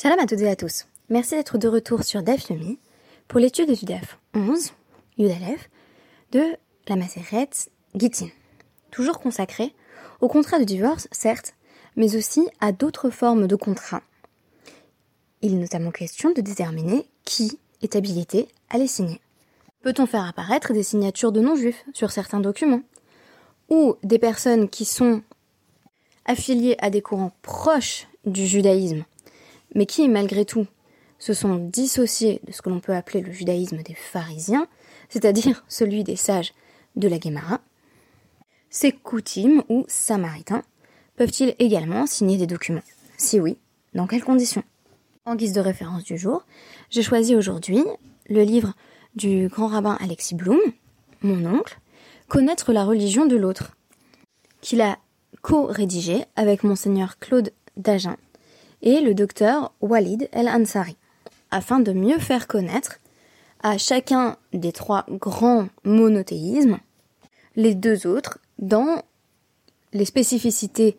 Shalom à toutes et à tous. Merci d'être de retour sur DAF Yomi pour l'étude du DAF 11, Yudalef, de la Maseret Gittin. Toujours consacré au contrat de divorce, certes, mais aussi à d'autres formes de contrats. Il est notamment question de déterminer qui est habilité à les signer. Peut-on faire apparaître des signatures de non-juifs sur certains documents Ou des personnes qui sont affiliées à des courants proches du judaïsme, mais qui, malgré tout, se sont dissociés de ce que l'on peut appeler le judaïsme des pharisiens, c'est-à-dire celui des sages de la Guémara, ces coutumes ou samaritains peuvent-ils également signer des documents? Si oui, dans quelles conditions? En guise de référence du jour, j'ai choisi aujourd'hui le livre du grand rabbin Alexis Blum, mon oncle, Connaître la religion de l'autre, qu'il a co-rédigé avec monseigneur Claude Dagen et le docteur Walid El Ansari, afin de mieux faire connaître à chacun des trois grands monothéismes les deux autres dans les spécificités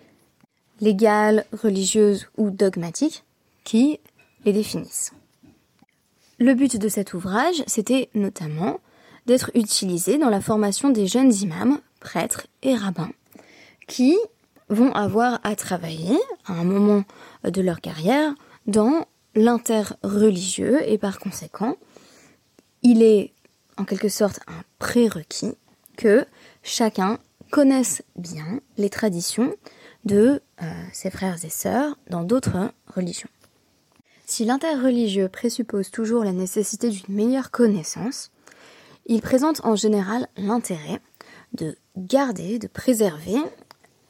légales, religieuses ou dogmatiques qui les définissent. Le but de cet ouvrage, c'était notamment d'être utilisé dans la formation des jeunes imams, prêtres et rabbins, qui vont avoir à travailler à un moment de leur carrière dans l'interreligieux et par conséquent, il est en quelque sorte un prérequis que chacun connaisse bien les traditions de euh, ses frères et sœurs dans d'autres religions. Si l'interreligieux présuppose toujours la nécessité d'une meilleure connaissance, il présente en général l'intérêt de garder, de préserver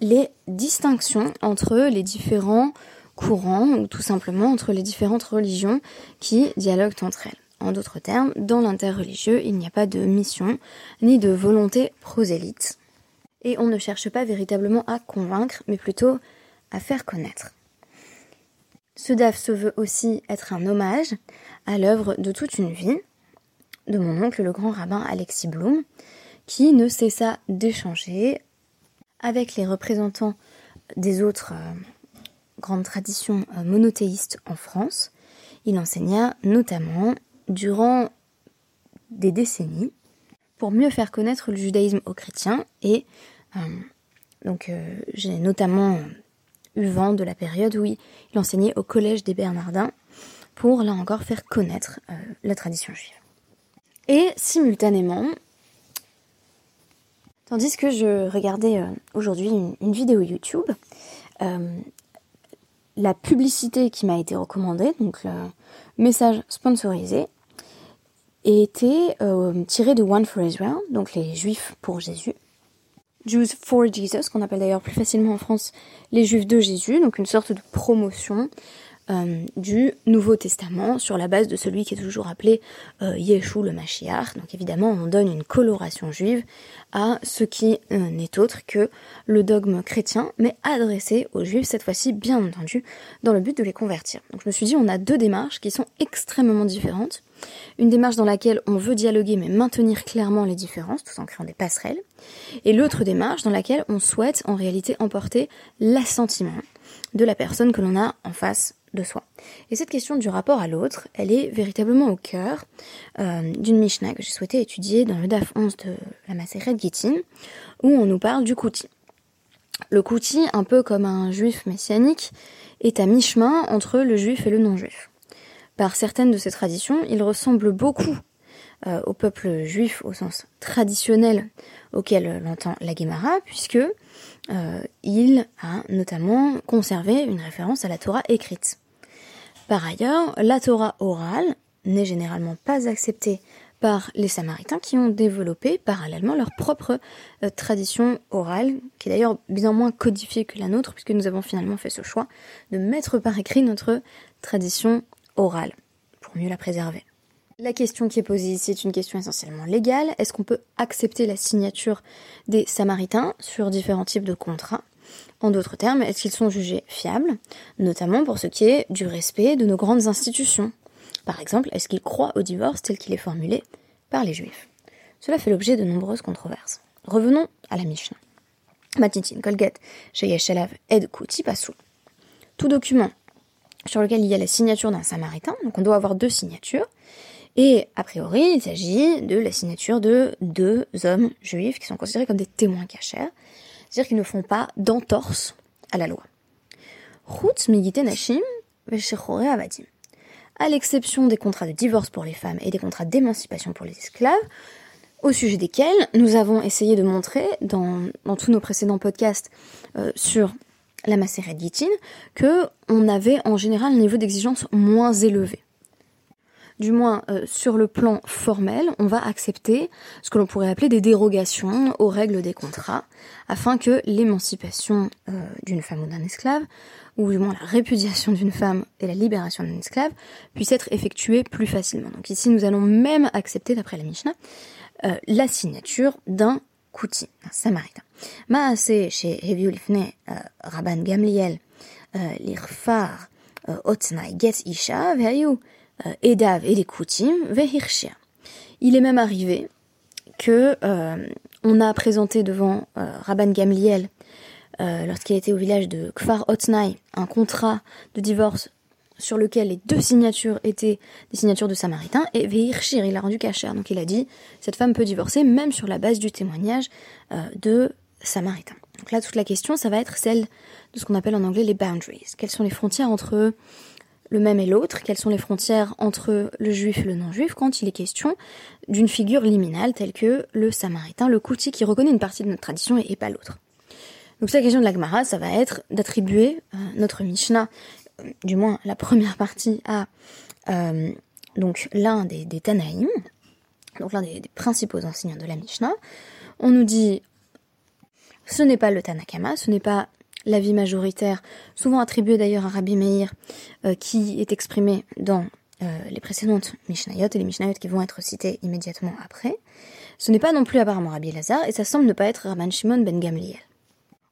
les distinctions entre les différents courants ou tout simplement entre les différentes religions qui dialoguent entre elles. En d'autres termes, dans l'interreligieux, il n'y a pas de mission ni de volonté prosélyte. Et on ne cherche pas véritablement à convaincre, mais plutôt à faire connaître. Ce DAF se veut aussi être un hommage à l'œuvre de toute une vie de mon oncle, le grand rabbin Alexis Blum, qui ne cessa d'échanger avec les représentants des autres euh, grandes traditions euh, monothéistes en France. Il enseigna notamment durant des décennies pour mieux faire connaître le judaïsme aux chrétiens et euh, donc j'ai notamment eu vent de la période où il enseignait au collège des Bernardins pour là encore faire connaître la tradition juive. Et simultanément, Tandis que je regardais euh, aujourd'hui une, vidéo YouTube, euh, la publicité qui m'a été recommandée, donc le message sponsorisé, était euh, tiré de One for Israel, donc les Juifs pour Jésus. Jews for Jesus, qu'on appelle d'ailleurs plus facilement en France les Juifs de Jésus, donc une sorte de promotion euh, du Nouveau Testament sur la base de celui qui est toujours appelé euh, le Mashiach. Donc évidemment, on donne une coloration juive à ce qui euh, n'est autre que le dogme chrétien, mais adressé aux juifs, cette fois-ci bien entendu, dans le but de les convertir. Donc je me suis dit, on a deux démarches qui sont extrêmement différentes. Une démarche dans laquelle on veut dialoguer mais maintenir clairement les différences, tout en créant des passerelles. Et l'autre démarche dans laquelle on souhaite en réalité emporter l'assentiment de la personne que l'on a en face de soi. Et cette question du rapport à l'autre, elle est véritablement au cœur euh, d'une Mishnah que j'ai souhaité étudier dans le DAF 11 de la Maseret Gittin, où on nous parle du Kouti. Le Kouti, un peu comme un juif messianique, est à mi-chemin entre le juif et le non-juif. Par certaines de ces traditions, il ressemble beaucoup euh, au peuple juif au sens traditionnel auquel l'entend la Gemara, puisque euh, il a notamment conservé une référence à la Torah écrite. Par ailleurs, la Torah orale n'est généralement pas acceptée par les Samaritains qui ont développé parallèlement leur propre euh, tradition orale, qui est d'ailleurs bien moins codifiée que la nôtre, puisque nous avons finalement fait ce choix de mettre par écrit notre tradition orale, pour mieux la préserver. La question qui est posée ici est une question essentiellement légale. Est-ce qu'on peut accepter la signature des Samaritains sur différents types de contrats? En d'autres termes, est-ce qu'ils sont jugés fiables, notamment pour ce qui est du respect de nos grandes institutions? Par exemple, est-ce qu'ils croient au divorce tel qu'il est formulé par les Juifs? Cela fait l'objet de nombreuses controverses. Revenons à la Mishnah. Matitin Kolget, Sheyeshelav Ed Kuti Tout document sur lequel il y a la signature d'un samaritain, donc on doit avoir deux signatures, et a priori il s'agit de la signature de deux hommes juifs qui sont considérés comme des témoins cachers, c'est-à-dire qu'ils ne font pas d'entorse à la loi. À l'exception des contrats de divorce pour les femmes et des contrats d'émancipation pour les esclaves, au sujet desquels nous avons essayé de montrer dans, tous nos précédents podcasts euh, sur la Gittin que on avait en général un niveau d'exigence moins élevé. Du moins, euh, sur le plan formel, on va accepter ce que l'on pourrait appeler des dérogations aux règles des contrats, afin que l'émancipation euh, d'une femme ou d'un esclave, ou du moins la répudiation d'une femme et la libération d'un esclave, puisse être effectuée plus facilement. Donc ici, nous allons même accepter, d'après la Mishnah, euh, la signature d'un kouti, un samaritain. Maase chez Heviu Lifne Rabban Gamliel l'irfar otnai get isha vehayu edav et les koutim vehirshia. Il est même arrivé que euh, on a présenté devant euh, Rabban Gamliel euh, lorsqu'il était au village de Kfar Otnai un contrat de divorce sur lequel les deux signatures étaient des signatures de Samaritains, et Veirshir, il a rendu cachère. Donc il a dit, cette femme peut divorcer même sur la base du témoignage euh, de Samaritains. Donc là, toute la question, ça va être celle de ce qu'on appelle en anglais les boundaries. Quelles sont les frontières entre le même et l'autre Quelles sont les frontières entre le juif et le non-juif quand il est question d'une figure liminale telle que le Samaritain, le Kouti qui reconnaît une partie de notre tradition et, pas l'autre donc la question de la Gemara, ça va être d'attribuer euh, notre Mishnah du moins la première partie, à euh, donc l'un des, des Tanaïm, donc l'un des, principaux enseignants de la Mishnah. On nous dit ce n'est pas le Tanakama, ce n'est pas l'avis majoritaire, souvent attribué d'ailleurs à Rabbi Meir, euh, qui est exprimé dans euh, les précédentes Mishnayot et les Mishnayot qui vont être citées immédiatement après. Ce n'est pas non plus apparemment Rabbi Lazar et ça semble ne pas être Rabban Shimon ben Gamliel.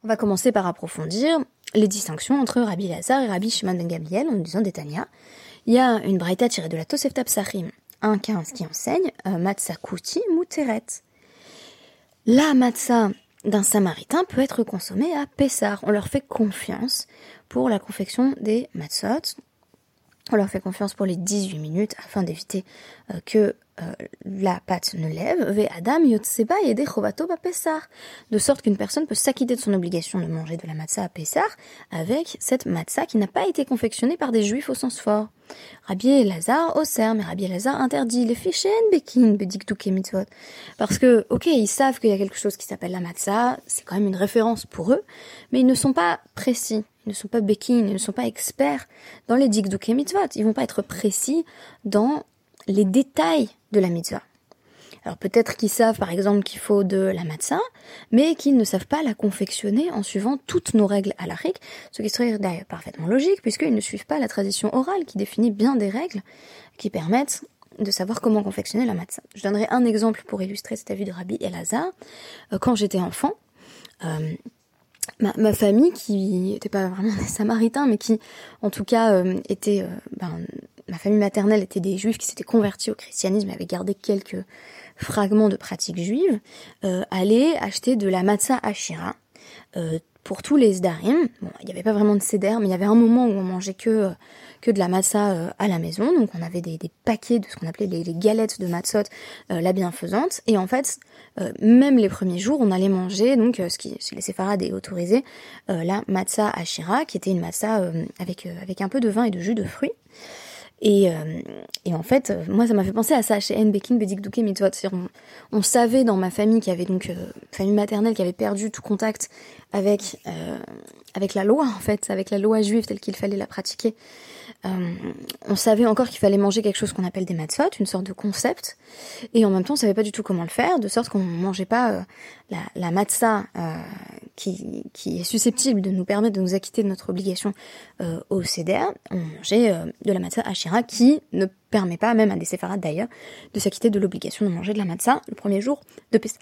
On va commencer par approfondir les distinctions entre Rabbi Lazar et Rabbi Shimon ben Gamliel en disant d'Etania. Il y a une braïta tirée de la Tosefta Psachim 1.15 qui enseigne euh, Matzah Kuti Muteret. La matzah d'un samaritain peut être consommée à Pessar. On leur fait confiance pour la confection des matzot. On leur fait confiance pour les 18 minutes afin d'éviter euh, que euh, la pâte ne lève, ve Adam de sorte qu'une personne peut s'acquitter de son obligation de manger de la matzah à Pessar avec cette matzah qui n'a pas été confectionnée par des juifs au sens fort. Rabbi Lazare au mais Rabbi Lazare interdit les fichen bekin. Parce que, ok, ils savent qu'il y a quelque chose qui s'appelle la matzah, c'est quand même une référence pour eux, mais ils ne sont pas précis, ne sont pas bekin, ils ne sont pas experts dans les dikduke mitzvot. Ils vont pas être précis dans les détails de la mitzvah. Alors peut-être qu'ils savent par exemple qu'il faut de la matzah, mais qu'ils ne savent pas la confectionner en suivant toutes nos règles halakhiques, ce qui serait d'ailleurs parfaitement logique puisqu'ils ne suivent pas la tradition orale qui définit bien des règles qui permettent de savoir comment confectionner la matzah. Je donnerai un exemple pour illustrer cet avis de Rabbi Elazar. Euh, quand j'étais enfant, euh, ma, famille, qui n'était pas vraiment des samaritains, mais qui en tout cas euh, était ben, ma famille maternelle était des juifs qui s'étaient convertis au christianisme et avaient gardé quelques fragments de pratiques juives, euh, acheter de la matzah ashira euh, pour tous les sdarim. Bon, il n'y avait pas vraiment de seder, mais il y avait un moment où on mangeait que euh, que de la matzah euh, à la maison. Donc on avait des, paquets de ce qu'on appelait les, galettes de matzot, euh, la bienfaisante. Et en fait, même les premiers jours, on allait manger, donc ce qui chez les séfarades est autorisé, la matzah ashira, qui était une matzah avec avec un peu de vin et de jus de fruits. Et, euh, et, en fait, euh, moi, ça m'a fait penser à ça chez N. Bekin, Bedik Douke Mitzvot. On, on savait dans ma famille qui avait donc, euh, famille maternelle, qui avait perdu tout contact avec, euh, avec la loi, en fait, avec la loi juive telle qu'il fallait la pratiquer. Euh, on savait encore qu'il fallait manger quelque chose qu'on appelle des matzot, une sorte de concept, et en même temps on savait pas du tout comment le faire, de sorte qu'on mangeait pas euh, la, la euh, qui, qui est susceptible de nous permettre de nous acquitter de notre obligation au CDR, on mangeait de la matzah ashira qui ne permet pas, même à des séfarades d'ailleurs, de s'acquitter de l'obligation de manger de la matzah le premier jour de Pessah.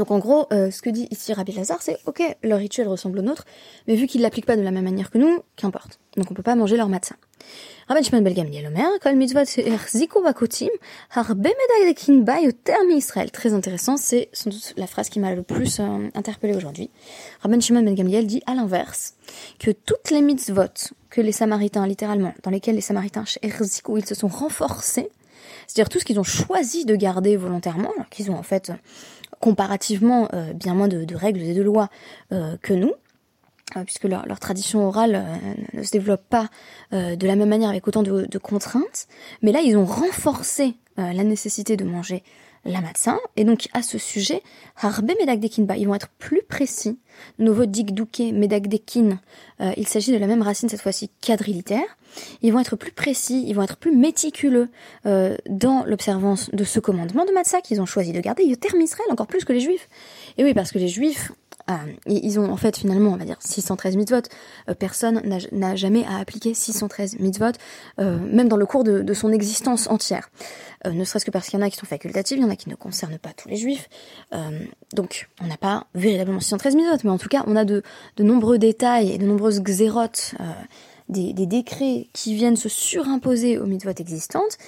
Donc en gros, euh, ce que dit ici Rabbi Lazar, c'est ok, leur rituel ressemble au nôtre, mais vu qu'ils l'appliquent pas de la même manière que nous, qu'importe. Donc on peut pas manger leur matzah. Rabbi Shimon ben mitzvot Très intéressant, c'est sans doute la phrase qui m'a le plus euh, interpellée aujourd'hui. Rabbi Shimon ben Gamliel dit à l'inverse que toutes les mitzvot que les Samaritains, littéralement, dans lesquelles les Samaritains où ils se sont renforcés, c'est-à-dire tout ce qu'ils ont choisi de garder volontairement, alors qu'ils ont en fait comparativement euh, bien moins de, règles et de lois euh, que nous, puisque leur, tradition orale euh, ne se développe pas euh, de la même manière avec autant de, contraintes, mais là ils ont renforcé la nécessité de manger la matzah, et donc à ce sujet, harbe medagdekin ils vont être plus précis. Nouveau digdouke medagdekin, il s'agit de la même racine cette fois-ci quadrilitaire. Ils vont être plus précis, ils vont être plus méticuleux dans l'observance de ce commandement de matzah qu'ils ont choisi de garder. Ils terment Israël encore plus que les juifs. Et oui, parce que les juifs euh, ils ont en fait finalement, on va dire 613 mitzvot. Euh, personne n'a jamais à appliquer 613 mitzvot, euh, même dans le cours de, son existence entière. Euh, ne serait-ce que parce qu'il y en a qui sont facultatives, il y en a qui ne concernent pas tous les juifs. donc on n'a pas véritablement 613 mitzvot, mais en tout cas on a de, nombreux détails et de nombreuses xérotes. Des, des, décrets qui viennent se surimposer aux mitzvot existantes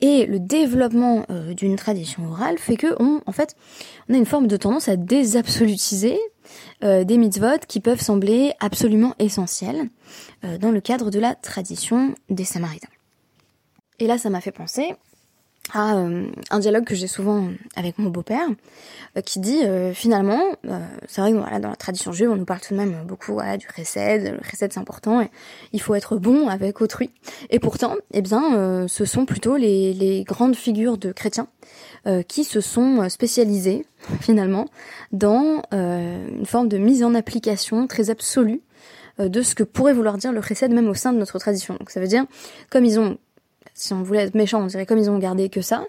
et le développement d'une tradition orale fait que on, en fait, on a une forme de tendance à désabsolutiser euh, des mitzvot qui peuvent sembler absolument essentiels euh, dans le cadre de la tradition des Samaritains. Et là, ça m'a fait penser à euh, un dialogue que j'ai souvent avec mon beau-père, qui dit finalement, c'est vrai que voilà, dans la tradition juive, on nous parle tout de même beaucoup voilà, du chesed, le chesed c'est important, et il faut être bon avec autrui. Et pourtant, eh bien, ce sont plutôt les, les grandes figures de chrétiens euh, qui se sont spécialisés finalement dans euh, une forme de mise en application très absolue euh, de ce que pourrait vouloir dire le chesed même au sein de notre tradition. Donc ça veut dire, comme ils ont, si on voulait être méchant, on dirait comme ils ont gardé que ça,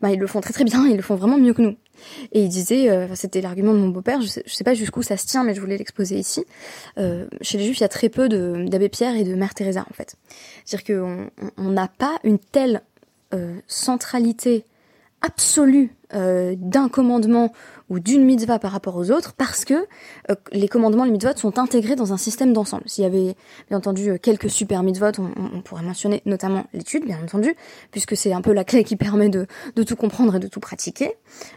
ben ils le font très très bien, ils le font vraiment mieux que nous. Et il disait, euh, c'était l'argument de mon beau-père, je sais, sais pas jusqu'où ça se tient, mais je voulais l'exposer ici. Euh, chez les Juifs, il y a très peu d'abbé Pierre et de Mère Teresa en fait. C'est-à-dire qu'on n'a pas une telle centralité absolue euh, d'un commandement ou d'une mitzvah par rapport aux autres parce que euh, les commandements, les mitzvot sont intégrés dans un système d'ensemble. S'il y avait bien entendu euh, quelques super mitzvot, on, on pourrait mentionner notamment l'étude, bien entendu, puisque c'est un peu la clé qui permet de, de tout comprendre et de tout pratiquer.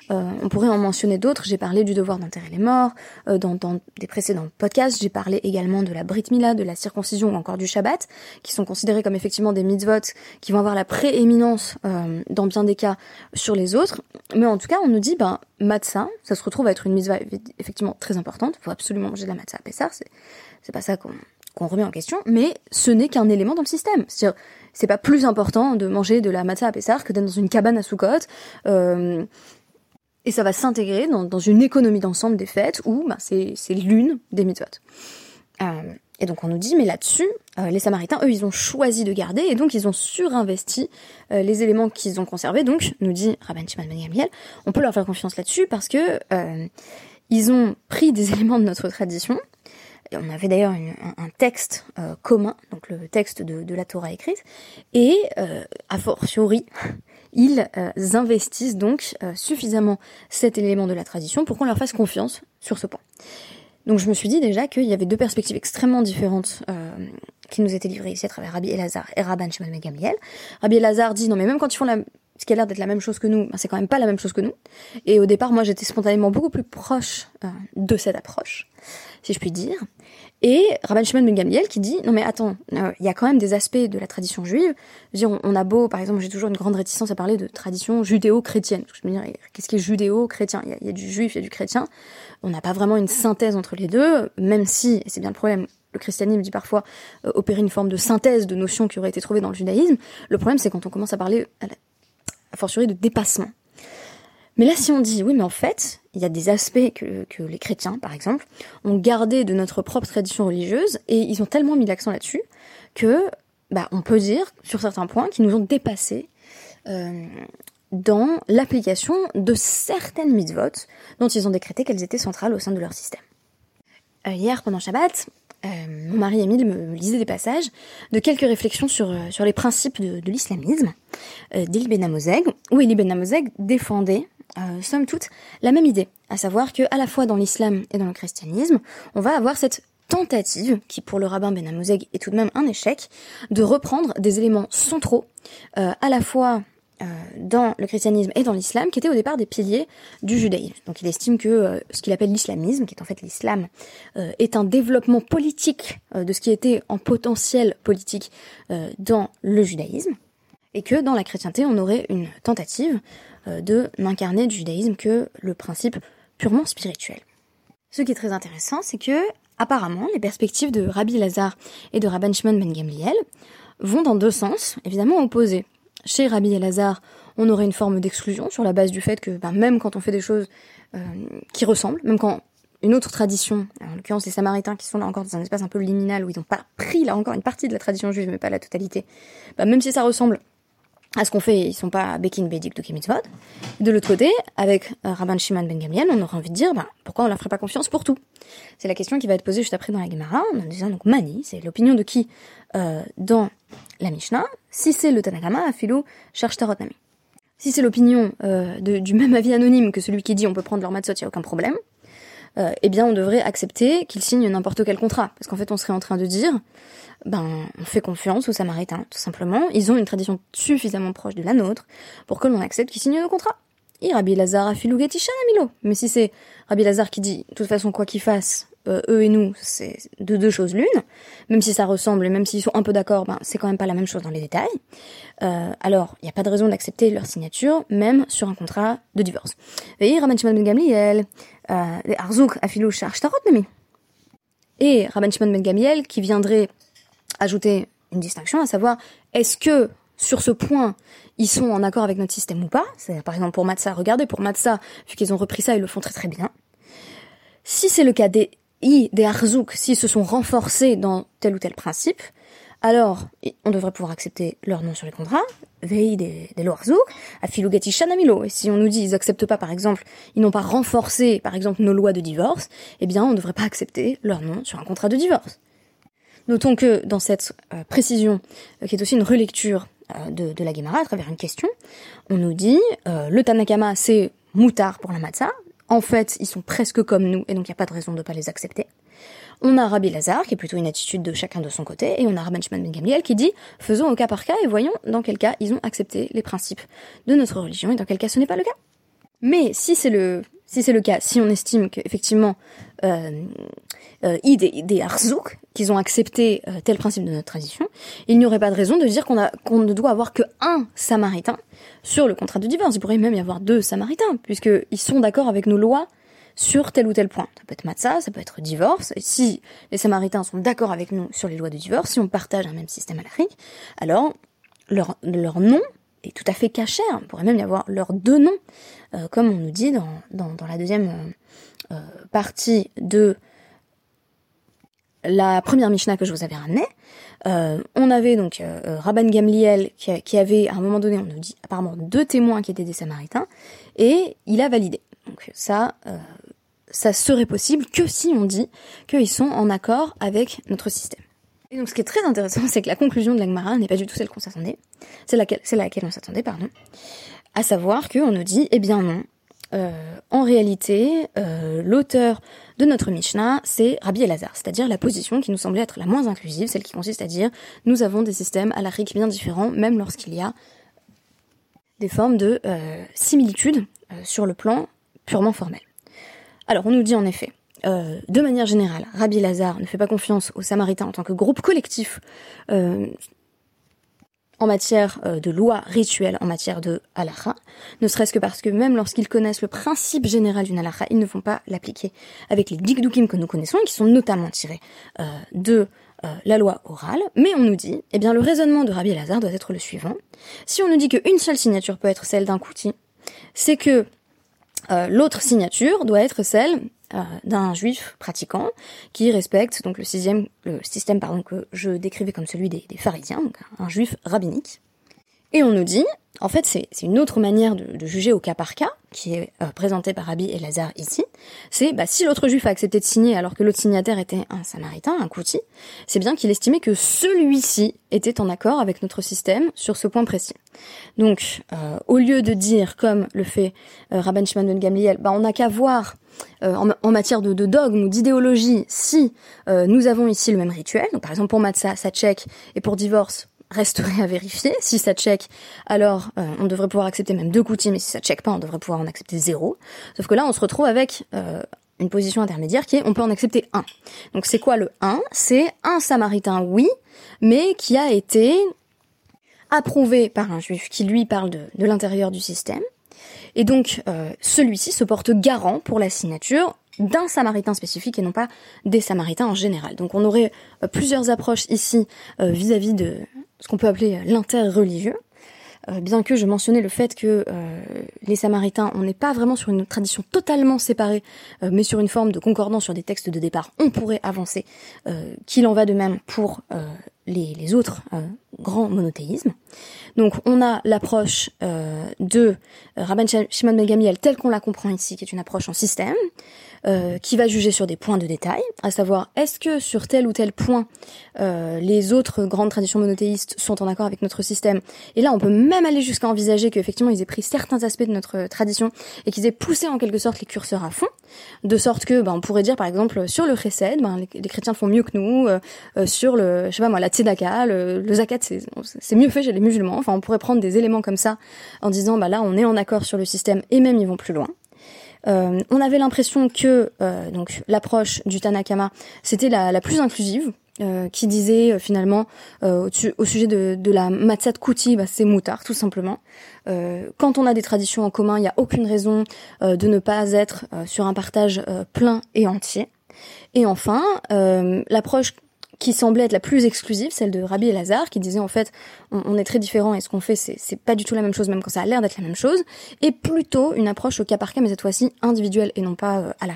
Euh, on pourrait en mentionner d'autres. J'ai parlé du devoir d'enterrer les morts euh, dans, dans, des précédents podcasts. J'ai parlé également de la brit mila, de la circoncision ou encore du Shabbat, qui sont considérés comme effectivement des mitzvot qui vont avoir la prééminence dans bien des cas sur les autres. Mais en tout cas, on nous dit, ben matzah, ça se retrouve à être une mitzvah effectivement très importante. Il faut absolument manger de la matzah à Pessah, c'est, pas ça qu'on, remet en question, mais ce n'est qu'un élément dans le système. C'est-à-dire, c'est pas plus important de manger de la matzah à Pessah que d'être dans une cabane à Soukot. Euh, et ça va s'intégrer dans, dans, une économie d'ensemble des fêtes où ben, c'est, c'est l'une des mitzvot. Euh, et donc on nous dit, mais là-dessus, euh, les Samaritains, eux, ils ont choisi de garder, et donc ils ont surinvesti euh, les éléments qu'ils ont conservés. Donc, nous dit Rabban Shimon Ben Gamliel, on peut leur faire confiance là-dessus parce que euh, ils ont pris des éléments de notre tradition. On avait d'ailleurs un, un, texte euh, commun, donc le texte de, de la Torah écrite, et a fortiori, ils investissent donc suffisamment cet élément de la tradition pour qu'on leur fasse confiance sur ce point. Donc je me suis dit déjà qu'il y avait deux perspectives extrêmement différentes euh, qui nous étaient livrées ici à travers Rabbi Elazar et Rabban Shimon ben Gamliel. Rabbi Elazar dit non mais même quand ils font la, ce qui a l'air d'être la même chose que nous, ben, c'est quand même pas la même chose que nous. Et au départ moi j'étais spontanément beaucoup plus proche euh, de cette approche, si je puis dire. Et Rabban Shimon ben Gamliel qui dit non mais attends, euh, il y a quand même des aspects de la tradition juive. Je veux dire, on, a beau, par exemple, j'ai toujours une grande réticence à parler de tradition judéo-chrétienne. Je qu'est-ce qui est judéo-chrétien? Il, y, a du juif, il y a du chrétien on n'a pas vraiment une synthèse entre les deux, même si, et c'est bien le problème, le christianisme dit parfois euh, opérer une forme de synthèse de notions qui auraient été trouvées dans le judaïsme. Le problème, c'est quand on commence à parler, à fortiori, de dépassement. Mais là, si on dit, oui, mais en fait, il y a des aspects que, les chrétiens, par exemple, ont gardé de notre propre tradition religieuse, et ils ont tellement mis l'accent là-dessus, que, bah, on peut dire, sur certains points, qu'ils nous ont dépassés, euh, dans l'application de certaines mitzvot dont ils ont décrété qu'elles étaient centrales au sein de leur système. Euh, hier, pendant Shabbat, euh, mon mari Émile me lisait des passages de quelques réflexions sur, sur les principes de, l'islamisme euh, d'Eli Ben Amozeg, où Eli Ben Amozeg défendait, euh, somme toute, la même idée, à savoir que à la fois dans l'islam et dans le christianisme, on va avoir cette tentative, qui pour le rabbin Ben Amozeg est tout de même un échec, de reprendre des éléments centraux, euh, à la fois euh, dans le christianisme et dans l'islam, qui étaient au départ des piliers du judaïsme. Donc il estime que euh, ce qu'il appelle l'islamisme, qui est en fait l'islam, est un développement politique de ce qui était en potentiel politique dans le judaïsme, et que dans la chrétienté, on aurait une tentative de n'incarner du judaïsme que le principe purement spirituel. Ce qui est très intéressant, c'est que apparemment, les perspectives de Rabbi Lazar et de Rabban Shimon ben Gamliel vont dans deux sens, évidemment opposés. Chez Rabbi Elazar, on aurait une forme d'exclusion sur la base du fait que ben, même quand on fait des choses euh, qui ressemblent, même quand une autre tradition, en l'occurrence les Samaritains qui sont là encore dans un espace un peu liminal où ils n'ont pas pris là encore une partie de la tradition juive mais pas la totalité, ben, même si ça ressemble à ce qu'on fait, ils sont pas Bekin Bedik de Mitzvot. De l'autre côté, avec euh, Rabban Shimon Ben Gamliel, on aurait envie de dire, ben, pourquoi on leur ferait pas confiance pour tout? C'est la question qui va être posée juste après dans la Gemara, en disant donc Mani, c'est l'opinion de qui euh, dans la Mishnah? Si c'est le Tanakama, Afilo cherche Tarot Nami. Si c'est l'opinion euh, du même avis anonyme que celui qui dit on peut prendre leur matzot, il n'y a aucun problème, euh, eh bien on devrait accepter qu'ils signent n'importe quel contrat. Parce qu'en fait on serait en train de dire, ben on fait confiance aux Samaritains, tout simplement. Ils ont une tradition suffisamment proche de la nôtre pour que l'on accepte qu'ils signent nos contrats. Et Rabbi Lazar a Amilo. Mais si c'est Rabbi Lazar qui dit, de toute façon quoi qu'ils fassent, euh, eux et nous, c'est de deux choses l'une. Même si ça ressemble et même s'ils sont un peu d'accord, ben c'est quand même pas la même chose dans les détails. Euh, alors, il n'y a pas de raison d'accepter leur signature, même sur un contrat de divorce. Et Rabban Shimon Ben Gamliel, Arzouk Afilou Tarot Et Rabban Shimon Ben Gamliel qui viendrait ajouter une distinction, à savoir, est-ce que sur ce point, ils sont en accord avec notre système ou pas? C'est par exemple pour Matza, regardez, pour Matza, vu qu'ils ont repris ça, ils le font très très bien. Si c'est le cas des I, des Arzouk, s'ils se sont renforcés dans tel ou tel principe, alors on devrait pouvoir accepter leur nom sur les contrats, Vei des, des Arzouk, Afilugati Shanamilo. Et si on nous dit ils acceptent pas, par exemple, ils n'ont pas renforcé, par exemple, nos lois de divorce, eh bien on ne devrait pas accepter leur nom sur un contrat de divorce. Notons que dans cette euh, précision, euh, qui est aussi une relecture euh, de, de, la Gemara à travers une question, on nous dit le Tanakama c'est moutard pour la matzah. En fait, ils sont presque comme nous et donc il n'y a pas de raison de ne pas les accepter. On a Rabbi Lazar, qui est plutôt une attitude de chacun de son côté, et on a Rabban Shimon Ben Gamliel qui dit faisons au cas par cas et voyons dans quel cas ils ont accepté les principes de notre religion et dans quel cas ce n'est pas le cas. Mais si c'est le si c'est le cas, si on estime qu'effectivement euh, euh, des, des Arzouk, qu'ils ont accepté euh, tel principe de notre tradition, il n'y aurait pas de raison de dire qu'on ne doit avoir que un Samaritain sur le contrat de divorce. Il pourrait même y avoir deux Samaritains, puisqu'ils sont d'accord avec nos lois sur tel ou tel point. Ça peut être matzah, ça peut être divorce. Et si les Samaritains sont d'accord avec nous sur les lois de divorce, si on partage un même système à l'Afrique, alors leur, nom est tout à fait caché. Il pourrait même y avoir leurs deux noms, euh, comme on nous dit dans, la deuxième euh, euh partie de la première Mishnah que je vous avais ramenée. On avait donc Rabban Gamliel qui, avait à un moment donné, on nous dit apparemment deux témoins qui étaient des Samaritains, et il a validé. Donc ça, ça serait possible que si on dit qu'ils sont en accord avec notre système. Et donc ce qui est très intéressant, c'est que la conclusion de l'Agmara n'est pas du tout celle qu'on s'attendait. C'est laquelle, c'est laquelle on s'attendait, pardon. À savoir qu'on nous dit, eh bien non, euh, en réalité, euh, l'auteur de notre Mishnah, c'est Rabbi Elazar, c'est-à-dire la position qui nous semblait être la moins inclusive, celle qui consiste à dire nous avons des systèmes halachiques bien différents, même lorsqu'il y a des formes de euh, similitude sur le plan purement formel. Alors on nous dit en effet, de manière générale, Rabbi Lazare ne fait pas confiance aux Samaritains en tant que groupe collectif en matière euh, de loi rituelle, en matière de halakha, ne serait-ce que parce que même lorsqu'ils connaissent le principe général d'une halakha, ils ne vont pas l'appliquer avec les dikdukim que nous connaissons et qui sont notamment tirés euh, de euh, la loi orale, mais on nous dit, eh bien le raisonnement de Rabbi Elazar doit être le suivant. Si on nous dit qu'une seule signature peut être celle d'un kouti, c'est que l'autre signature doit être celle euh, d'un juif pratiquant qui respecte donc le sixième le système pardon que je décrivais comme celui des, des pharisiens, donc un juif rabbinique. Et on nous dit, en fait, c'est une autre manière de, juger au cas par cas, qui est euh, présentée par Rabbi et Lazare ici. C'est bah, si l'autre juif a accepté de signer alors que l'autre signataire était un samaritain, un kouti, c'est bien qu'il estimait que celui-ci était en accord avec notre système sur ce point précis. Donc, euh, au lieu de dire, comme le fait euh, Rabban Shimon ben Gamliel, bah, on n'a qu'à voir euh, en, matière de, dogme ou d'idéologie si nous avons ici le même rituel. Donc, par exemple, pour Matzah, ça et pour divorce, resterait à vérifier. Si ça check, alors euh, on devrait pouvoir accepter même deux coutumes, mais si ça check pas, on devrait pouvoir en accepter zéro. Sauf que là, on se retrouve avec euh, une position intermédiaire qui est on peut en accepter un. Donc c'est quoi le 1 C'est un samaritain, oui, mais qui a été approuvé par un juif qui lui parle de, de l'intérieur du système. Et donc euh, celui-ci se porte garant pour la signature d'un samaritain spécifique et non pas des samaritains en général. Donc on aurait plusieurs approches ici vis-à-vis de, ce qu'on peut appeler l'interreligieux. Euh, bien que je mentionnais le fait que euh, les Samaritains, on n'est pas vraiment sur une tradition totalement séparée, euh, mais sur une forme de concordance sur des textes de départ, on pourrait avancer qu'il en va de même pour les, autres grands monothéismes. Donc on a l'approche de Rabban Shimon Ben Gamiel telle qu'on la comprend ici, qui est une approche en système, euh, qui va juger sur des points de détail, à savoir est-ce que sur tel ou tel point euh, les autres grandes traditions monothéistes sont en accord avec notre système? Et là, on peut même aller jusqu'à envisager qu'effectivement ils aient pris certains aspects de notre tradition et qu'ils aient poussé en quelque sorte les curseurs à fond, de sorte que, ben, on pourrait dire par exemple sur le chesed, ben, les, chrétiens font mieux que nous, euh, sur le, je sais pas moi, la tzedaka, le, le zakat, c'est mieux fait chez les musulmans. Enfin, on pourrait prendre des éléments comme ça en disant, bah là, on est en accord sur le système et même ils vont plus loin. Euh, on avait l'impression que euh, donc l'approche du Tanakama c'était la, plus inclusive, euh, qui disait finalement au, sujet de, de la matzat kuti, bah, c'est moutard tout simplement. quand on a des traditions en commun, il n'y a aucune raison de ne pas être sur un partage plein et entier. Et enfin, l'approche qui semblait être la plus exclusive, celle de Rabbi Elazar, qui disait en fait on, est très différents et ce qu'on fait c'est pas du tout la même chose même quand ça a l'air d'être la même chose, et plutôt une approche au cas par cas mais cette fois-ci individuelle et non pas euh, à la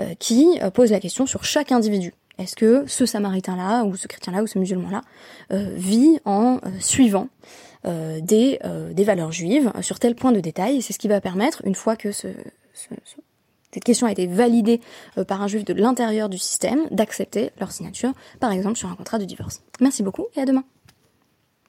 euh, qui euh, pose la question sur chaque individu. Est-ce que ce samaritain-là, ou ce chrétien-là, ou ce musulman-là, vit en suivant des, des valeurs juives sur tel point de détail? Et c'est ce qui va permettre, une fois que ce, ce cette question a été validée euh, par un juif de l'intérieur du système, d'accepter leur signature, par exemple sur un contrat de divorce. Merci beaucoup et à demain.